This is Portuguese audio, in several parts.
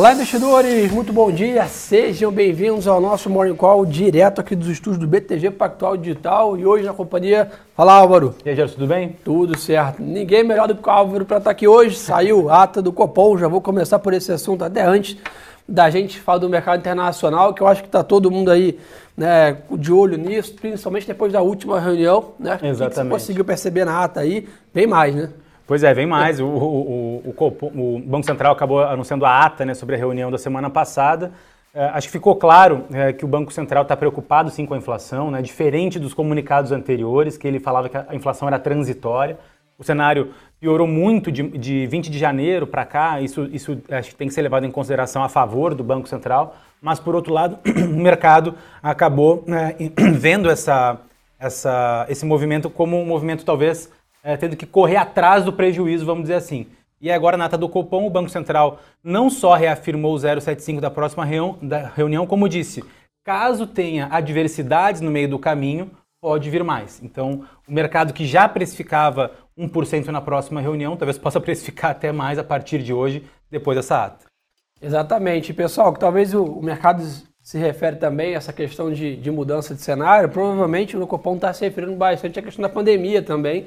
Olá, investidores! Muito bom dia! Sejam bem-vindos ao nosso Morning Call direto aqui dos estúdios do BTG Pactual Digital e hoje na companhia. Fala, Álvaro! E aí, Gerson, tudo bem? Tudo certo. Ninguém melhor do que o Álvaro para estar aqui hoje. Saiu ata do Copom, já vou começar por esse assunto até antes da gente falar do mercado internacional, que eu acho que está todo mundo aí né, de olho nisso, principalmente depois da última reunião, né? Exatamente. Que você conseguiu perceber na ata aí, bem mais, né? Pois é, vem mais. O, o, o, o, Banco Central acabou anunciando a ata né, sobre a reunião da semana passada. É, acho que ficou claro é, que o Banco Central está preocupado sim com a inflação, né, diferente dos comunicados anteriores, que ele falava que a inflação era transitória. O cenário piorou muito de, de 20 de janeiro para cá, isso, isso acho que tem que ser levado em consideração a favor do Banco Central, mas por outro lado, o mercado acabou né, vendo essa, essa, esse movimento como um movimento talvez é, tendo que correr atrás do prejuízo, vamos dizer assim. E agora, na ata do Copom, o Banco Central não só reafirmou o 0,75 da próxima reunião, como disse, caso tenha adversidades no meio do caminho, pode vir mais. Então, o mercado que já precificava 1% na próxima reunião, talvez possa precificar até mais a partir de hoje, depois dessa ata. Exatamente. Pessoal, que talvez o mercado se refere também a essa questão de, de mudança de cenário, provavelmente o Copom está se referindo bastante à questão da pandemia também,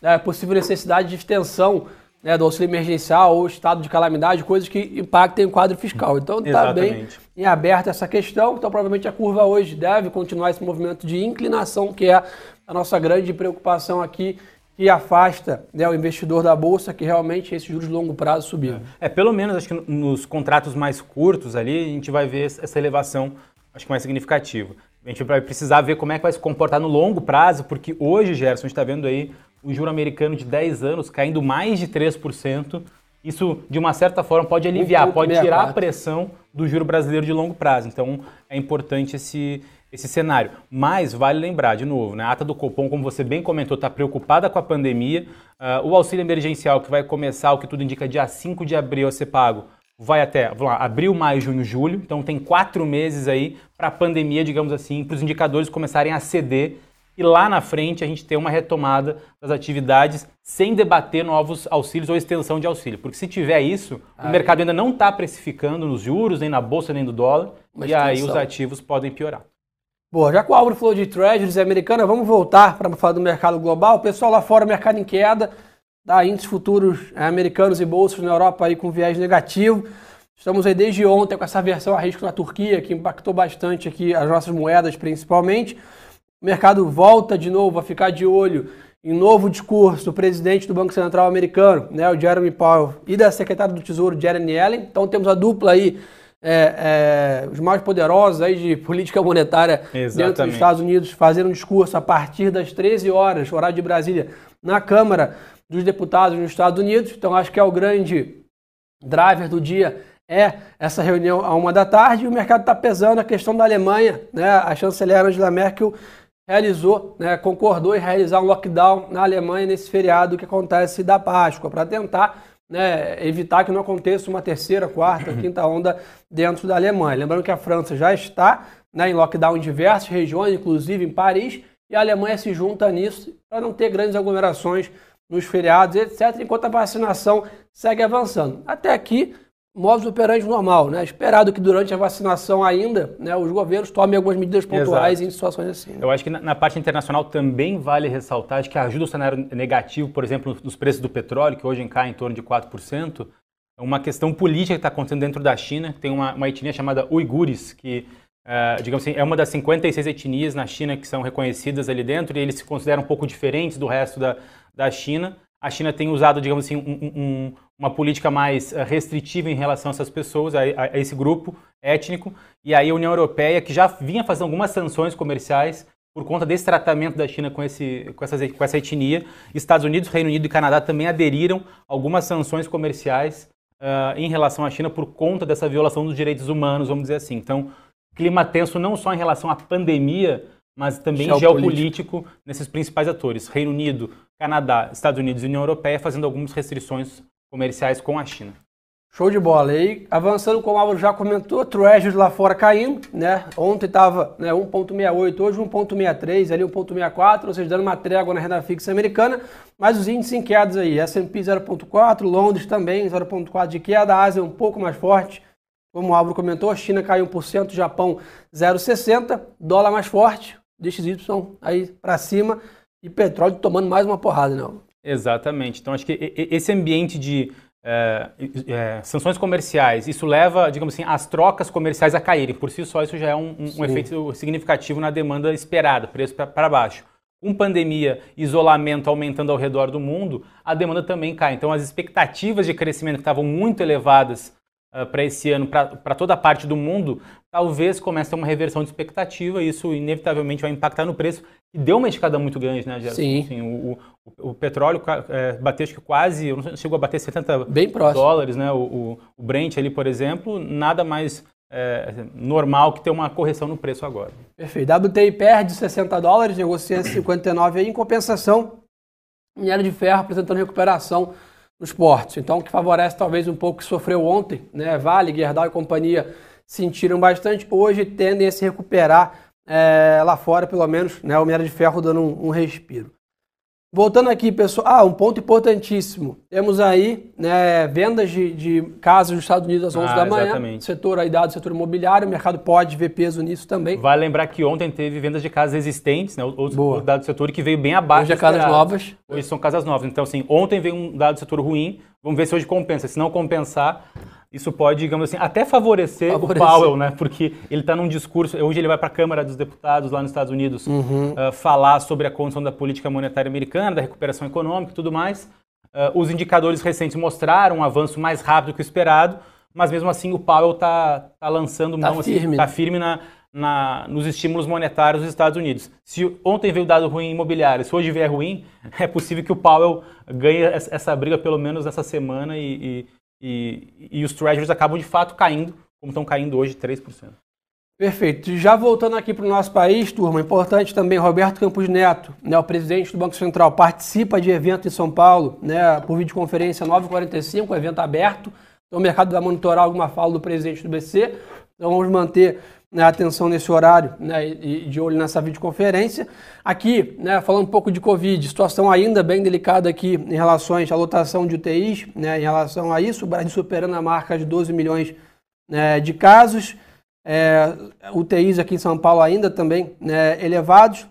né, possível necessidade de extensão né, do auxílio emergencial ou estado de calamidade, coisas que impactem o quadro fiscal. Então está bem em aberto essa questão. Então provavelmente a curva hoje deve continuar esse movimento de inclinação, que é a nossa grande preocupação aqui, que afasta né, o investidor da bolsa, que realmente esses juros de longo prazo subiram. É, pelo menos acho que nos contratos mais curtos ali a gente vai ver essa elevação, acho que mais significativa. A gente vai precisar ver como é que vai se comportar no longo prazo, porque hoje, Gerson, a gente está vendo aí o juro americano de 10 anos caindo mais de 3%. Isso, de uma certa forma, pode aliviar, pode tirar a pressão do juro brasileiro de longo prazo. Então, é importante esse, esse cenário. Mas vale lembrar, de novo, né, a ata do Copom, como você bem comentou, está preocupada com a pandemia. Uh, o auxílio emergencial, que vai começar, o que tudo indica, dia 5 de abril a ser pago, vai até vamos lá, abril, maio, junho, julho. Então, tem quatro meses aí para a pandemia, digamos assim, para os indicadores começarem a ceder e lá na frente a gente ter uma retomada das atividades sem debater novos auxílios ou extensão de auxílio. Porque se tiver isso, o mercado ainda não está precificando nos juros, nem na bolsa, nem no dólar, e extensão. aí os ativos podem piorar. Boa, já que o Álvaro falou de treasuries americana, vamos voltar para falar do mercado global. O pessoal lá fora, mercado em queda, dá índices futuros é, americanos e bolsas na Europa aí com viés negativo. Estamos aí desde ontem com essa versão a risco na Turquia, que impactou bastante aqui as nossas moedas principalmente. O mercado volta de novo a ficar de olho em novo discurso do presidente do Banco Central americano, né, o Jeremy Powell, e da secretária do Tesouro, Janet Yellen. Então temos a dupla aí, é, é, os mais poderosos aí de política monetária Exatamente. dentro dos Estados Unidos, fazendo um discurso a partir das 13 horas, horário de Brasília, na Câmara dos Deputados nos Estados Unidos. Então acho que é o grande driver do dia é essa reunião a uma da tarde e o mercado está pesando a questão da Alemanha, né? A chanceler Angela Merkel realizou, né, concordou em realizar um lockdown na Alemanha nesse feriado que acontece da Páscoa, para tentar né, evitar que não aconteça uma terceira, quarta, quinta onda dentro da Alemanha. Lembrando que a França já está né, em lockdown em diversas regiões, inclusive em Paris, e a Alemanha se junta nisso para não ter grandes aglomerações nos feriados, etc., enquanto a vacinação segue avançando. Até aqui, modus operandi normal, né? Esperado que durante a vacinação ainda, né, os governos tomem algumas medidas pontuais Exato. em situações assim. Né? Eu acho que na, na, parte internacional também vale ressaltar acho que ajuda o cenário negativo, por exemplo, nos preços do petróleo, que hoje cai em torno de 4%, uma questão política que está acontecendo dentro da China. Tem uma, uma etnia chamada uigures, que, uh, digamos assim, é uma das 56 etnias na China que são reconhecidas ali dentro, e eles se consideram um pouco diferentes do resto da, da China a China tem usado, digamos assim, um, um, uma política mais eh, restritiva em relação a essas pessoas, a, a, esse grupo étnico, e aí a União Europeia, que já vinha fazendo algumas sanções comerciais por conta desse tratamento da China com, esse, com, essas, com essa etnia, Estados Unidos, Reino Unido e Canadá também aderiram a algumas sanções comerciais uh, em relação à China por conta dessa violação dos direitos humanos, vamos dizer assim. Então, clima tenso não só em relação à pandemia, mas também geopolítico. geopolítico nesses principais atores. Reino Unido, Canadá, Estados Unidos e União Europeia fazendo algumas restrições comerciais com a China. Show de bola. E avançando, como o Álvaro já comentou, Treasuries lá fora caindo, né? Ontem estava né, 1,68, hoje 1,63, ali 1,64, ou seja, dando uma trégua na renda fixa americana, mas os índices em quedas aí, S&P 0,4, Londres também 0,4 de queda, a Ásia um pouco mais forte, como o Álvaro comentou, a China caiu 1%, Japão 0,60%, dólar mais forte, DXY aí para cima e petróleo tomando mais uma porrada, né? Exatamente. Então acho que esse ambiente de é, é, sanções comerciais, isso leva, digamos assim, as trocas comerciais a caírem. Por si só, isso já é um, um efeito significativo na demanda esperada, preço para baixo. Com pandemia, isolamento aumentando ao redor do mundo, a demanda também cai. Então, as expectativas de crescimento que estavam muito elevadas uh, para esse ano, para toda a parte do mundo, talvez comece a uma reversão de expectativa e isso inevitavelmente vai impactar no preço. E deu uma escada muito grande, né, Gerson? Sim. Assim, o, o, o, petróleo é, bateu acho que quase, não chegou a bater 70 Bem dólares, né? O, o, Brent ali, por exemplo, nada mais é, normal que ter uma correção no preço agora. Perfeito. WTI perde 60 dólares, negocia 59 aí, em compensação, minério de ferro apresentando recuperação nos portos. Então, que favorece talvez um pouco que sofreu ontem, né? Vale, Gerdau e companhia sentiram bastante, hoje tendem a se recuperar é, lá fora, pelo menos, né? O minério de ferro dando um, um respiro. Voltando aqui, pessoal, ah, um ponto importantíssimo. Temos aí né, vendas de, de casas nos Estados Unidos às 11 ah, da manhã. Exatamente. Setor aí dado, setor imobiliário, o mercado pode ver peso nisso também. Vale lembrar que ontem teve vendas de casas existentes, né, outros Boa. dados do setor que veio bem abaixo. Hoje é casas novas. Hoje são casas novas. Então, assim, ontem veio um dado do setor ruim, vamos ver se hoje compensa. Se não compensar, isso pode, digamos assim, até favorecer, favorecer. o Powell, né? Porque ele está num discurso, hoje ele vai para a Câmara dos Deputados lá nos Estados Unidos uhum. uh, falar sobre a condição da política monetária americana, da recuperação econômica e tudo mais. Uh, os indicadores recentes mostraram um avanço mais rápido que o esperado, mas mesmo assim o Powell está tá lançando tá mão, assim, firme, tá firme na, na, nos estímulos monetários dos Estados Unidos. Se ontem veio dado ruim imobiliário, se hoje vier ruim, é possível que o Powell ganhe essa briga pelo menos essa semana e, e e, e os treasuries acabam de fato caindo, como estão caindo hoje, 3%. Perfeito. Já voltando aqui para o nosso país, turma, importante também, Roberto Campos Neto, né, o presidente do Banco Central, participa de evento em São Paulo, né, por videoconferência 9h45, evento aberto. Então o mercado vai monitorar alguma fala do presidente do BC. Então vamos manter né, atenção nesse horário né, e de olho nessa videoconferência. Aqui, né, falando um pouco de Covid, situação ainda bem delicada aqui em relação à lotação de UTIs, né, em relação a isso, o Brasil superando a marca de 12 milhões né, de casos. É, UTIs aqui em São Paulo ainda também né, elevados.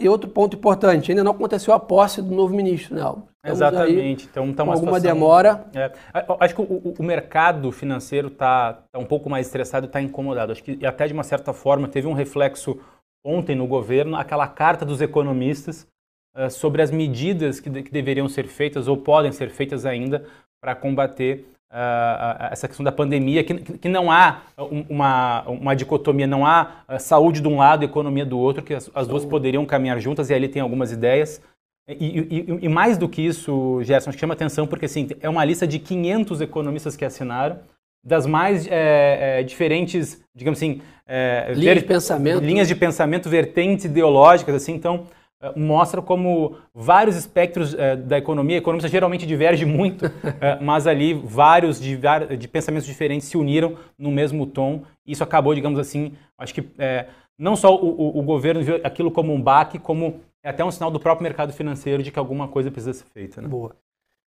E outro ponto importante, ainda não aconteceu a posse do novo ministro. Né? Exatamente. Então, tá uma alguma situação, demora. É, acho que o, o mercado financeiro está tá um pouco mais estressado está incomodado. Acho que até de uma certa forma teve um reflexo ontem no governo, aquela carta dos economistas uh, sobre as medidas que, de, que deveriam ser feitas ou podem ser feitas ainda para combater uh, essa questão da pandemia, que, que não há uma, uma dicotomia, não há saúde de um lado economia do outro, que as, as duas poderiam caminhar juntas, e ali tem algumas ideias. E, e, e, mais do que isso, Gerson, chama atenção porque assim, é uma lista de 500 economistas que assinaram, das mais é, é, diferentes, digamos assim, é, linhas, ver, de pensamento. linhas de pensamento, vertentes ideológicas, assim, então eh, mostra como vários espectros uh, da economia, a economia geralmente diverge muito, uh, mas ali vários de, de, pensamentos diferentes se uniram no mesmo tom. Isso acabou, digamos assim, acho que não só o, o, o, governo viu aquilo como um baque, como é até um sinal do próprio mercado financeiro de que alguma coisa precisa ser feita. Né? Boa.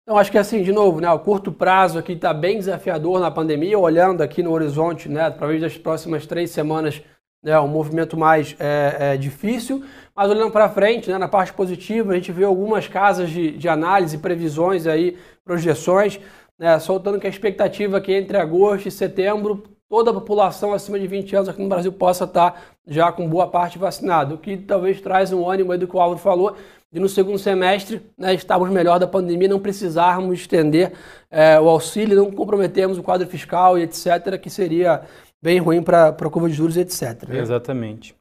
Então, acho que assim, de novo, né, o curto prazo aqui está bem desafiador na pandemia, olhando aqui no horizonte, né, através das próximas três semanas, né, um movimento mais é, é, difícil, mas olhando para frente, né, na parte positiva, a gente vê algumas casas de, de análise, previsões aí, projeções, né, soltando que a expectativa é que entre agosto e setembro toda a população acima de 20 anos aqui no Brasil possa estar já com boa parte vacinada, o que talvez traz um ânimo aí do que o Álvaro falou, de no segundo semestre né, estarmos melhor da pandemia, não precisarmos estender é, o auxílio, não comprometermos o quadro fiscal e etc., que seria bem ruim para a curva de juros, etc. Né? Exatamente.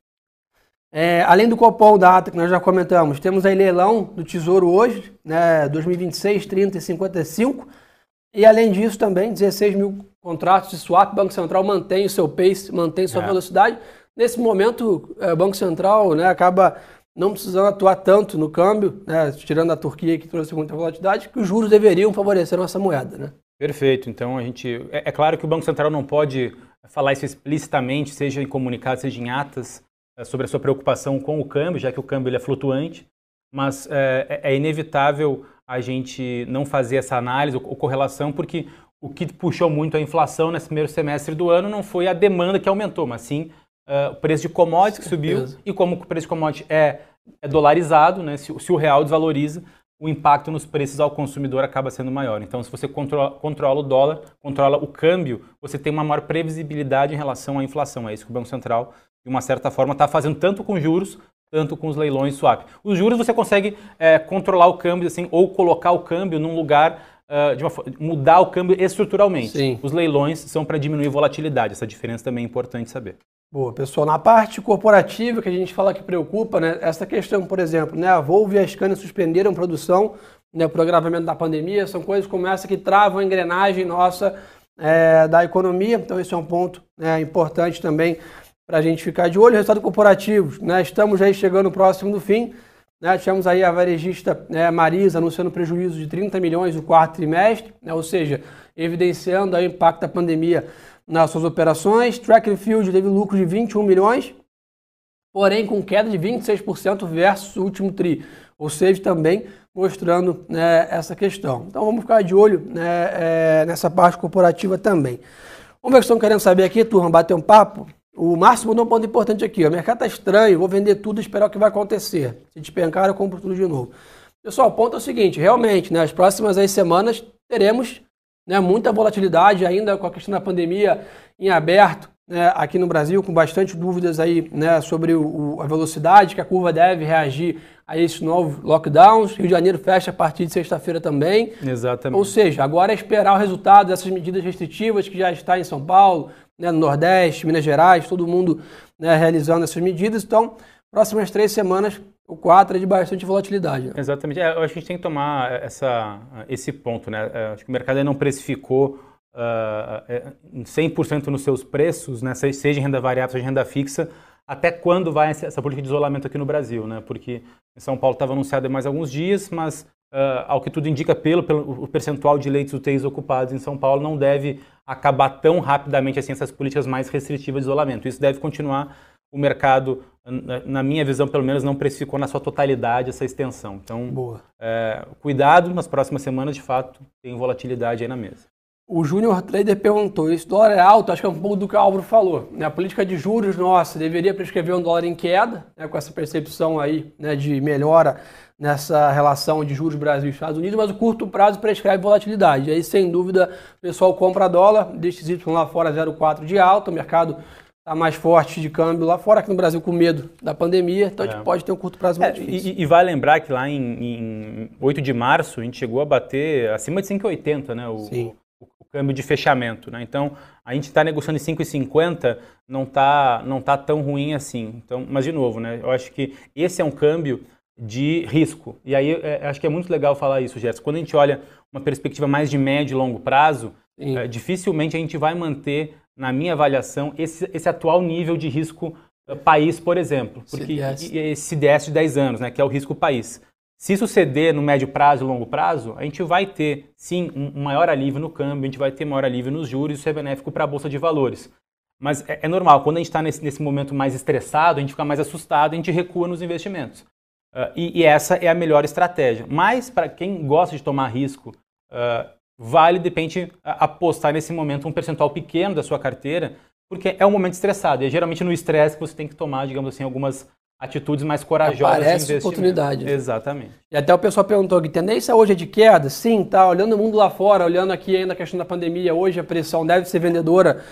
É, além do Copom data que nós já comentamos, temos aí leilão do Tesouro hoje, né, 2026, 30 e 55. E além disso também, 16 mil contratos de swap, Banco Central mantém o seu pace, mantém sua é. velocidade. Nesse momento, é, o Banco Central né, acaba não precisando atuar tanto no câmbio, né, tirando a Turquia que trouxe muita volatilidade, que os juros deveriam favorecer a nossa moeda. Né? Perfeito. Então a gente. É, é claro que o Banco Central não pode falar isso explicitamente, seja em comunicados, seja em atas, é, sobre a sua preocupação com o câmbio, já que o câmbio ele é flutuante, mas é, é, é inevitável a gente não fazer essa análise ou correlação, porque o que puxou muito a inflação nesse primeiro semestre do ano não foi a demanda que aumentou, mas sim uh, o preço de commodities que subiu. E como o preço de commodities é, é dolarizado, né, se, se, o real desvaloriza, o impacto nos preços ao consumidor acaba sendo maior. Então, se você controla, controla o dólar, controla o câmbio, você tem uma maior previsibilidade em relação à inflação. É isso que o Banco Central, de uma certa forma, está fazendo tanto com juros tanto com os leilões swap. Os juros você consegue é, controlar o câmbio assim ou colocar o câmbio num lugar uh, de uma, mudar o câmbio estruturalmente. Sim. Os leilões são para diminuir volatilidade. Essa diferença também é importante saber. Boa, pessoal. Na parte corporativa que a gente fala que preocupa, né, essa questão, por exemplo, né, a Volvo e a Scania suspenderam produção né, o agravamento da pandemia, são coisas como essa que travam a engrenagem nossa é, da economia. Então, esse é um ponto né, importante também para a gente ficar de olho. Resultado corporativo, né? Estamos aí chegando próximo do fim. Né? Tivemos aí a varejista né, Marisa anunciando prejuízo de 30 milhões no quarto trimestre, né? ou seja, evidenciando o impacto da pandemia nas suas operações. Track and Field teve lucro de 21 milhões, porém com queda de 26% versus o último TRI, ou seja, também mostrando né, essa questão. Então vamos ficar de olho né, é, nessa parte corporativa também. Vamos ver o que estão querendo saber aqui, turma, bater um papo. O Márcio mandou um ponto importante aqui. O mercado está estranho, vou vender tudo e esperar o que vai acontecer. Se despencar, eu compro tudo de novo. Pessoal, o ponto é o seguinte: realmente, nas né, próximas aí, semanas teremos né, muita volatilidade ainda com a questão da pandemia em aberto né, aqui no Brasil, com bastante dúvidas aí né, sobre o, a velocidade que a curva deve reagir a esses novos lockdowns. Rio de Janeiro fecha a partir de sexta-feira também. Exatamente. Ou seja, agora é esperar o resultado dessas medidas restritivas que já está em São Paulo, né, no Nordeste, Minas Gerais, todo mundo né, realizando essas medidas. Então, próximas três semanas, o 4 é de bastante volatilidade. Né? Exatamente. É, acho que a gente tem que tomar essa, esse ponto. Né? É, acho que o mercado ainda não precificou uh, 100% nos seus preços, né? seja em renda variável, seja em renda fixa, até quando vai essa política de isolamento aqui no Brasil, né? Porque em São Paulo estava anunciado mais alguns dias, mas uh, ao que tudo indica, pelo, pelo percentual de leitos UTIs ocupados em São Paulo, não deve acabar tão rapidamente assim essas políticas mais restritivas de isolamento. Isso deve continuar. O mercado, na minha visão, pelo menos, não precificou na sua totalidade essa extensão. Então, é, cuidado nas próximas semanas, de fato, tem volatilidade aí na mesa. O Júnior Trader perguntou: esse dólar é alto? Acho que é um pouco do que o Álvaro falou. Né? A política de juros nossa deveria prescrever um dólar em queda, né? com essa percepção aí né, de melhora nessa relação de juros Brasil e Estados Unidos, mas o curto prazo prescreve volatilidade. E aí, sem dúvida, o pessoal compra dólar, deixa Y lá fora 0,4 de alta, o mercado está mais forte de câmbio lá fora, aqui no Brasil com medo da pandemia, então é. a gente é. pode ter um curto prazo mais é, difícil. E, e vai lembrar que lá em, em 8 de março a gente chegou a bater acima de 5,80, né? O, Sim câmbio de fechamento. Né? Então, a gente está negociando em 5,50, não está não tá tão ruim assim. Então, mas, de novo, né, eu acho que esse é um câmbio de risco. E aí, é, acho que é muito legal falar isso, Gerson. Quando a gente olha uma perspectiva mais de médio e longo prazo, é, dificilmente a gente vai manter, na minha avaliação, esse, esse atual nível de risco é, país, por exemplo. Porque CDS. esse CDS de 10 anos, né, que é o risco país. Se isso ceder no médio prazo e longo prazo, a gente vai ter, sim, um maior alívio no câmbio, a gente vai ter maior alívio nos juros, isso é benéfico para a Bolsa de Valores. Mas é, é normal, quando a gente está nesse, nesse, momento mais estressado, a gente fica mais assustado, a gente recua nos investimentos. Uh, e, e, essa é a melhor estratégia. Mas, para quem gosta de tomar risco, uh, vale, de repente, apostar nesse momento um percentual pequeno da sua carteira, porque é um momento estressado. E é geralmente no estresse que você tem que tomar, digamos assim, algumas atitudes mais corajosas Parece de oportunidade. Né? Exatamente. E até o pessoal perguntou que tendência hoje é de queda? Sim, tá. Olhando o mundo lá fora, olhando aqui ainda a questão da pandemia, hoje a pressão deve ser vendedora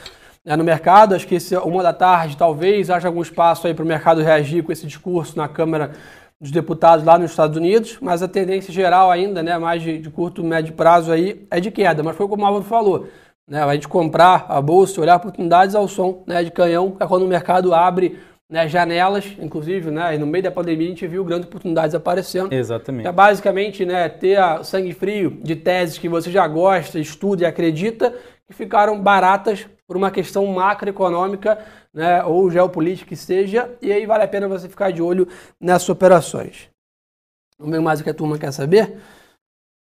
né, no mercado. Acho que esse, uma da tarde talvez haja algum espaço aí para o mercado reagir com esse discurso na Câmara dos Deputados lá nos Estados Unidos, mas a tendência geral ainda, né, mais de, de curto, médio prazo aí, é de queda. Mas foi como o Álvaro falou, né, a gente comprar a bolsa, olhar oportunidades ao som né, de canhão, é quando o mercado abre né, janelas, inclusive, né, no meio da pandemia a gente viu grandes oportunidades aparecendo. Exatamente. É basicamente né, ter sangue frio de teses que você já gosta, estuda e acredita, que ficaram baratas por uma questão macroeconômica né, ou geopolítica que seja, e aí vale a pena você ficar de olho nessas operações. Vamos ver mais o que a turma quer saber?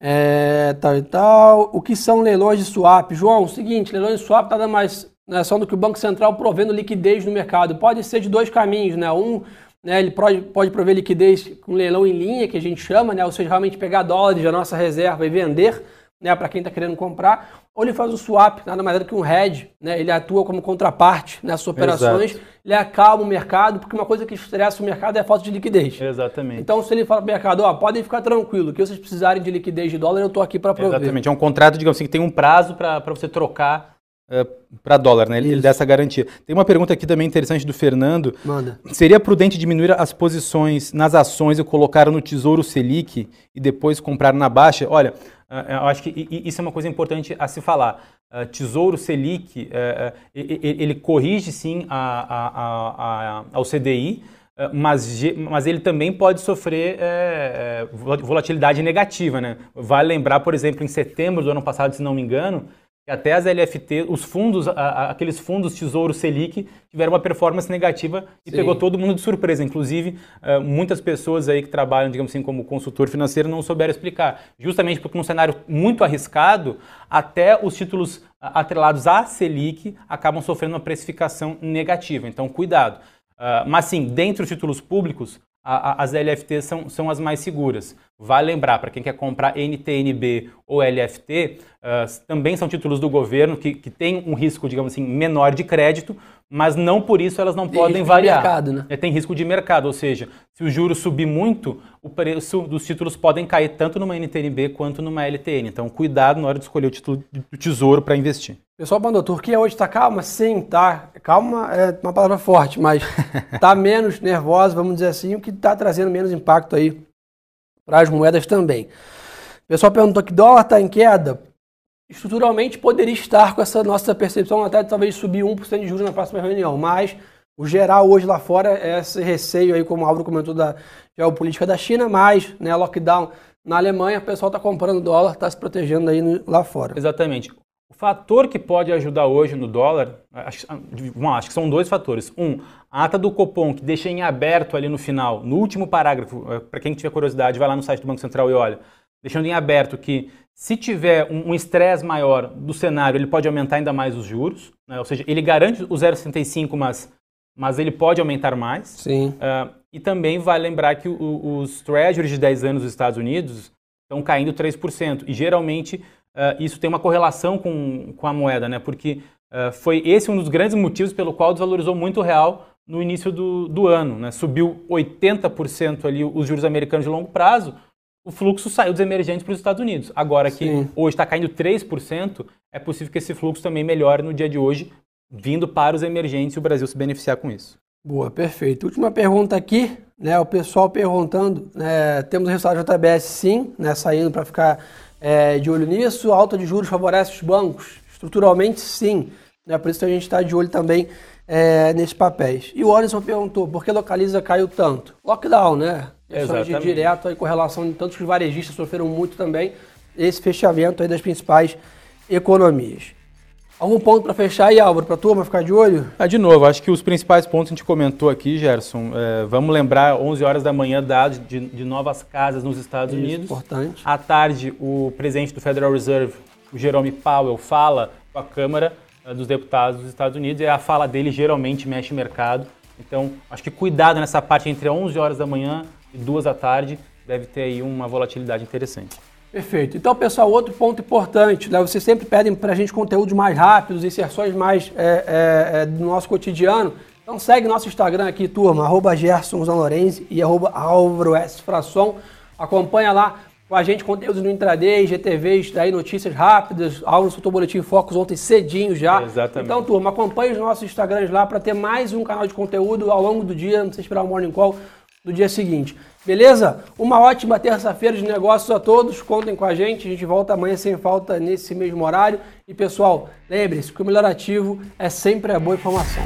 É, tal e tal. O que são leilões de swap? João, o seguinte, leilões de swap nada mais né, são do que o Banco Central provendo liquidez no mercado. Pode ser de dois caminhos, né? Um, né, ele pode, pode prover liquidez com leilão em linha, que a gente chama, né? Ou seja, realmente pegar dólares da nossa reserva e vender né, para quem está querendo comprar, ou ele faz o swap, nada mais é do que um hedge, né, ele atua como contraparte nessas operações, Exato. ele acalma o mercado, porque uma coisa que estressa o mercado é a falta de liquidez. Exatamente. Então, se ele fala para o mercado, ó, podem ficar tranquilo, que vocês precisarem de liquidez de dólar, eu estou aqui para prover. Exatamente, é um contrato, digamos assim, que tem um prazo para você trocar Uh, eh, para dólar, né? Ele, ele, dá essa garantia. Tem uma pergunta aqui também interessante do Fernando. Manda. Seria prudente diminuir as posições nas ações e colocar no Tesouro Selic e depois comprar na baixa? Olha, eu acho que isso é uma coisa importante a se falar. Uh, Tesouro Selic, ele corrige sim a, a, a, ao CDI, mas, mas ele também pode sofrer é, volatilidade negativa. Né? Vale lembrar, por exemplo, em setembro do ano passado, se não me engano, até as LFT, os fundos, aqueles fundos Tesouro Selic, tiveram uma performance negativa e Sim. pegou todo mundo de surpresa. Inclusive, uh, muitas pessoas aí que trabalham, digamos assim, como consultor financeiro não souberam explicar. Justamente porque num cenário muito arriscado, até os títulos atrelados à Selic acabam sofrendo uma precificação negativa. Então, cuidado. Uh, mas sim, dentre os títulos públicos, as LFTs são, são as mais seguras. Vale lembrar, para quem quer comprar NTNB ou LFT, uh, também são títulos do governo que, que têm um risco, digamos assim, menor de crédito, mas não por isso elas não tem podem variar. Mercado, né? é, tem risco de mercado, ou seja, se o juro subir muito, o preço dos títulos podem cair tanto numa NTNB quanto numa LTN. Então, cuidado na hora de escolher o título do tesouro para investir. Pessoal mandou, Turquia hoje está calma? Sim, tá. Calma é uma palavra forte, mas está menos nervosa, vamos dizer assim, o que está trazendo menos impacto aí para as moedas também. O pessoal perguntou que dólar está em queda estruturalmente poderia estar com essa nossa percepção até talvez subir 1% de juros na próxima reunião, mas o geral hoje lá fora é esse receio aí, como o Álvaro comentou, da geopolítica da China, mais né, lockdown na Alemanha, o pessoal está comprando dólar, está se protegendo aí lá fora. Exatamente. O fator que pode ajudar hoje no dólar, acho, acho que são dois fatores. Um, a ata do Copom, que deixa em aberto ali no final, no último parágrafo, eh, para quem tiver curiosidade, vai lá no site do Banco Central e olha, deixando em aberto que se tiver um estresse maior do cenário, ele pode aumentar ainda mais os juros, né? ou seja, ele garante o 0,65, mas, mas ele pode aumentar mais. Sim. Uh, e também vale lembrar que o, os treasuries de 10 anos dos Estados Unidos estão caindo 3%. E geralmente uh, isso tem uma correlação com, com a moeda, né? porque uh, foi esse um dos grandes motivos pelo qual desvalorizou muito o real no início do, do ano. Né? Subiu 80% ali os juros americanos de longo prazo, o fluxo saiu dos emergentes para os Estados Unidos. Agora que Sim. hoje está caindo 3%, é possível que esse fluxo também melhore no dia de hoje, vindo para os emergentes e o Brasil se beneficiar com isso. Boa, perfeito. Última pergunta aqui, né? O pessoal perguntando, né, temos o resultado JBS sim, né, saindo para ficar é, de olho nisso. A alta de juros favorece os bancos? Estruturalmente sim. Né, por isso que a gente está de olho também é, nesses papéis. E o Anderson perguntou, por que localiza caiu tanto? Lockdown, né? Questões de direto aí com relação de tantos varejistas sofreram muito também esse fechamento das principais economias. Algum ponto para fechar aí, Álvaro, para a turma ficar de olho? Ah, de novo, acho que os principais pontos a gente comentou aqui, Gerson. É, vamos lembrar, 11 horas da manhã, dados de, de novas casas nos Estados Isso, Unidos. Importante. À tarde, o presidente do Federal Reserve, o Jerome Powell, fala com a Câmara uh, dos Deputados dos Estados Unidos e a fala dele geralmente mexe o mercado. Então, acho que cuidado nessa parte entre 11 horas da manhã e duas da tarde, deve ter aí uma volatilidade interessante. Perfeito. Então, pessoal, outro ponto importante, né? vocês sempre pedem para a gente conteúdos mais rápidos, inserções mais é, é, é, do nosso cotidiano. Então segue nosso Instagram aqui, turma, arroba Lorenzi e arroba Álvaro S. Acompanha lá com a gente conteúdos no Intraday, GTVs, daí notícias rápidas. Álvaro soltou o Boletim Focus ontem cedinho já. Exatamente. Então, turma, acompanhe os nossos Instagrams lá para ter mais um canal de conteúdo ao longo do dia. Não precisa esperar o Morning Call do dia seguinte. Beleza? Uma ótima terça-feira de negócios a todos. Contem com a gente. A gente volta amanhã sem falta nesse mesmo horário. E pessoal, lembre-se que o melhor ativo é sempre a boa informação.